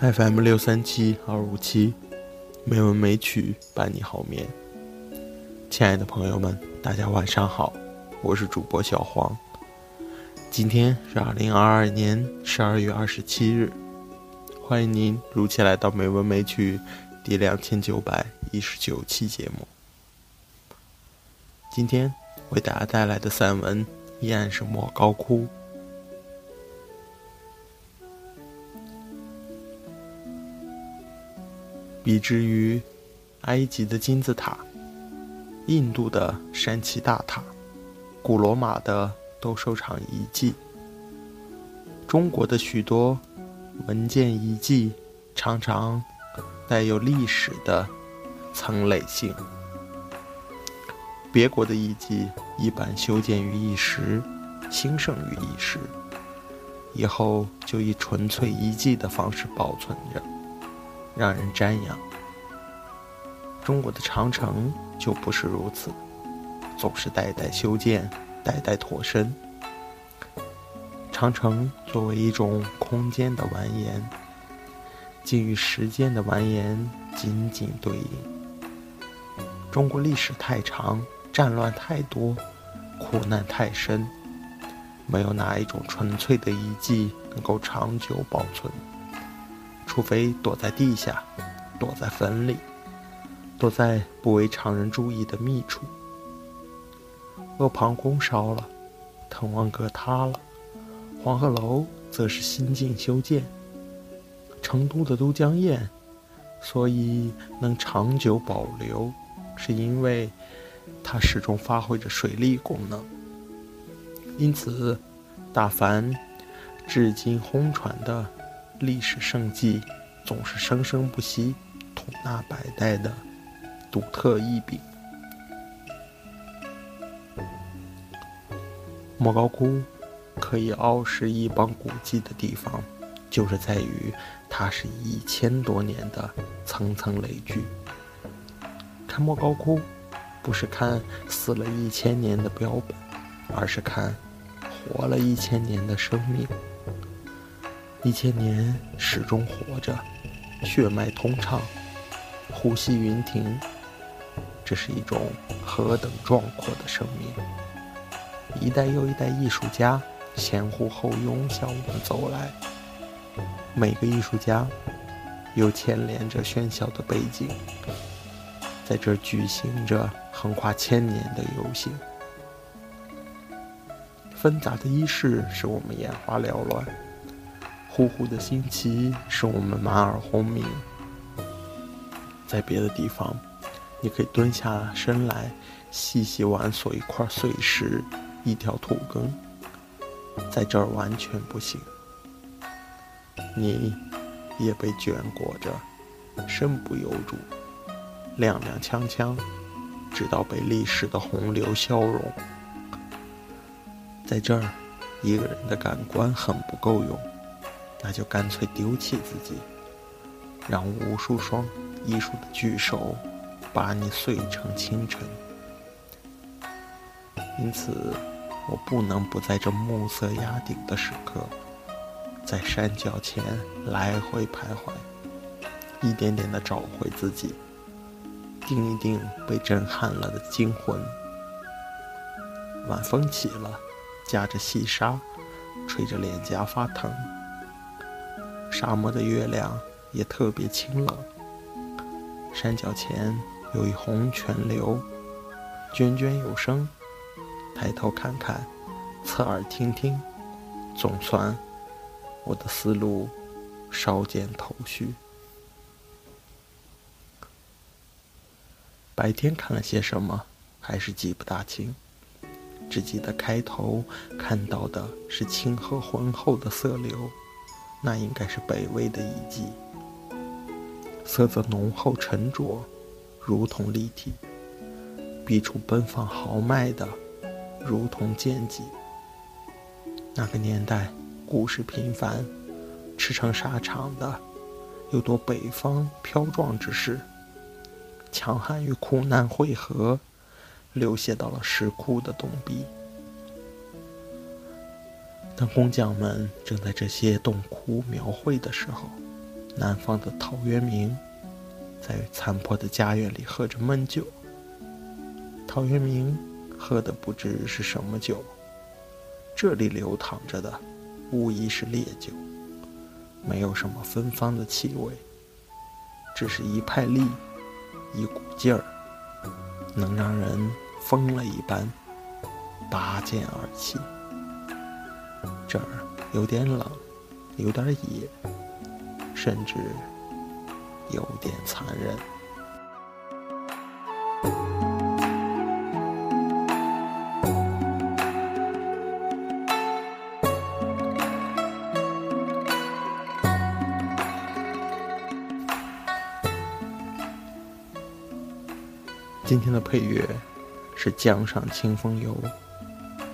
FM 六三七二五七，美文美曲伴你好眠。亲爱的朋友们，大家晚上好，我是主播小黄。今天是二零二二年十二月二十七日，欢迎您如期来到美文美曲第两千九百一十九期节目。今天为大家带来的散文依然是莫高窟。比之于埃及的金字塔、印度的山崎大塔、古罗马的斗兽场遗迹，中国的许多文件遗迹常常带有历史的层累性。别国的遗迹一般修建于一时，兴盛于一时，以后就以纯粹遗迹的方式保存着。让人瞻仰。中国的长城就不是如此，总是代代修建，代代脱身。长城作为一种空间的完颜，竟与时间的完颜紧紧对应。中国历史太长，战乱太多，苦难太深，没有哪一种纯粹的遗迹能够长久保存。除非躲在地下，躲在坟里，躲在不为常人注意的密处。阿房宫烧了，滕王阁塌了，黄鹤楼则是新近修建。成都的都江堰，所以能长久保留，是因为它始终发挥着水利功能。因此，大凡至今轰传的。历史圣迹总是生生不息，吐纳百代的独特异禀。莫高窟可以傲视一邦古迹的地方，就是在于它是一千多年的层层累聚。看莫高窟，不是看死了一千年的标本，而是看活了一千年的生命。一千年始终活着，血脉通畅，呼吸匀停。这是一种何等壮阔的生命！一代又一代艺术家前呼后拥向我们走来，每个艺术家又牵连着喧嚣的背景，在这举行着横跨千年的游行。纷杂的衣饰使我们眼花缭乱。呼呼的新奇使我们满耳轰鸣。在别的地方，你可以蹲下身来细细玩索一块碎石、一条土根，在这儿完全不行。你也被卷裹着，身不由主，踉踉跄跄，直到被历史的洪流消融。在这儿，一个人的感官很不够用。那就干脆丢弃自己，让无数双艺术的巨手把你碎成清尘。因此，我不能不在这暮色压顶的时刻，在山脚前来回徘徊，一点点的找回自己，定一定被震撼了的惊魂。晚风起了，夹着细沙，吹着脸颊发疼。沙漠的月亮也特别清冷。山脚前有一泓泉流，涓涓有声。抬头看看，侧耳听听，总算我的思路稍见头绪。白天看了些什么，还是记不大清，只记得开头看到的是清河浑厚的色流。那应该是北魏的遗迹，色泽浓厚沉着，如同立体；笔触奔放豪迈的，如同剑戟。那个年代，故事频繁，驰骋沙场的，有多北方飘壮之势，强悍与苦难汇合，流泻到了石窟的洞壁。当工匠们正在这些洞窟描绘的时候，南方的陶渊明在残破的家园里喝着闷酒。陶渊明喝的不知是什么酒，这里流淌着的无疑是烈酒，没有什么芬芳的气味，只是一派力，一股劲儿，能让人疯了一般拔剑而起。这儿有点冷，有点野，甚至有点残忍。今天的配乐是《江上清风游》。